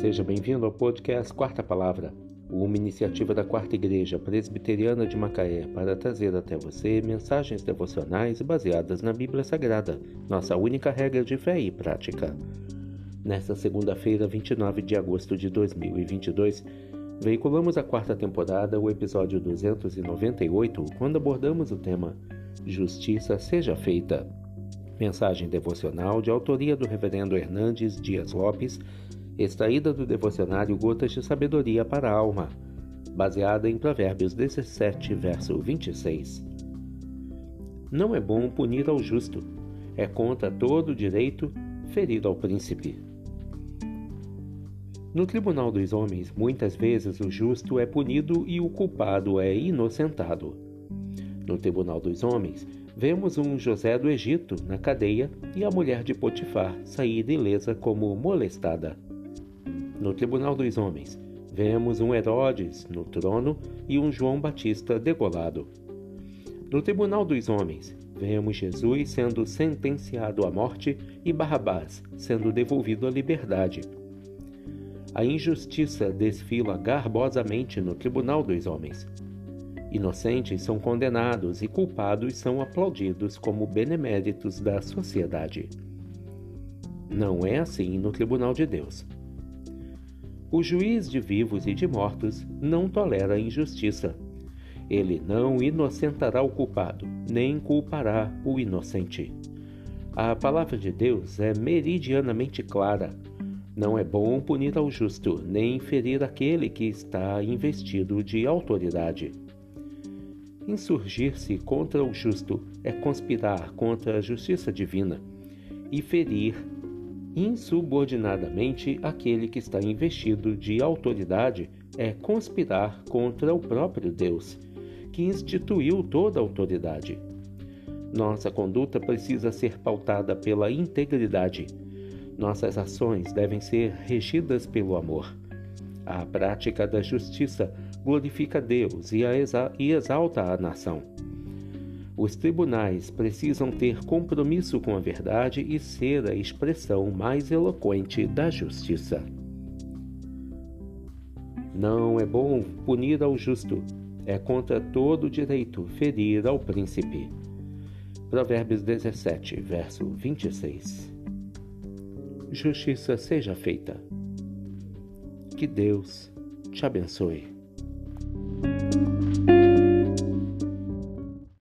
Seja bem-vindo ao podcast Quarta Palavra, uma iniciativa da Quarta Igreja Presbiteriana de Macaé para trazer até você mensagens devocionais baseadas na Bíblia Sagrada, nossa única regra de fé e prática. Nesta segunda-feira, 29 de agosto de 2022, veiculamos a quarta temporada, o episódio 298, quando abordamos o tema Justiça Seja Feita. Mensagem devocional de autoria do Reverendo Hernandes Dias Lopes extraída do devocionário Gotas de Sabedoria para a Alma, baseada em Provérbios 17, verso 26. Não é bom punir ao justo, é contra todo direito ferir ao príncipe. No tribunal dos homens, muitas vezes o justo é punido e o culpado é inocentado. No tribunal dos homens, vemos um José do Egito na cadeia e a mulher de Potifar sair ilesa como molestada. No tribunal dos homens, vemos um Herodes no trono e um João Batista degolado. No tribunal dos homens, vemos Jesus sendo sentenciado à morte e Barrabás sendo devolvido à liberdade. A injustiça desfila garbosamente no tribunal dos homens. Inocentes são condenados e culpados são aplaudidos como beneméritos da sociedade. Não é assim no tribunal de Deus. O juiz de vivos e de mortos não tolera injustiça. Ele não inocentará o culpado, nem culpará o inocente. A palavra de Deus é meridianamente clara. Não é bom punir ao justo, nem ferir aquele que está investido de autoridade. Insurgir-se contra o justo é conspirar contra a justiça divina e ferir insubordinadamente aquele que está investido de autoridade é conspirar contra o próprio Deus, que instituiu toda a autoridade. Nossa conduta precisa ser pautada pela integridade. Nossas ações devem ser regidas pelo amor. A prática da justiça glorifica Deus e, exalta a nação. Os tribunais precisam ter compromisso com a verdade e ser a expressão mais eloquente da justiça. Não é bom punir ao justo, é contra todo direito ferir ao príncipe. Provérbios 17, verso 26. Justiça seja feita. Que Deus te abençoe.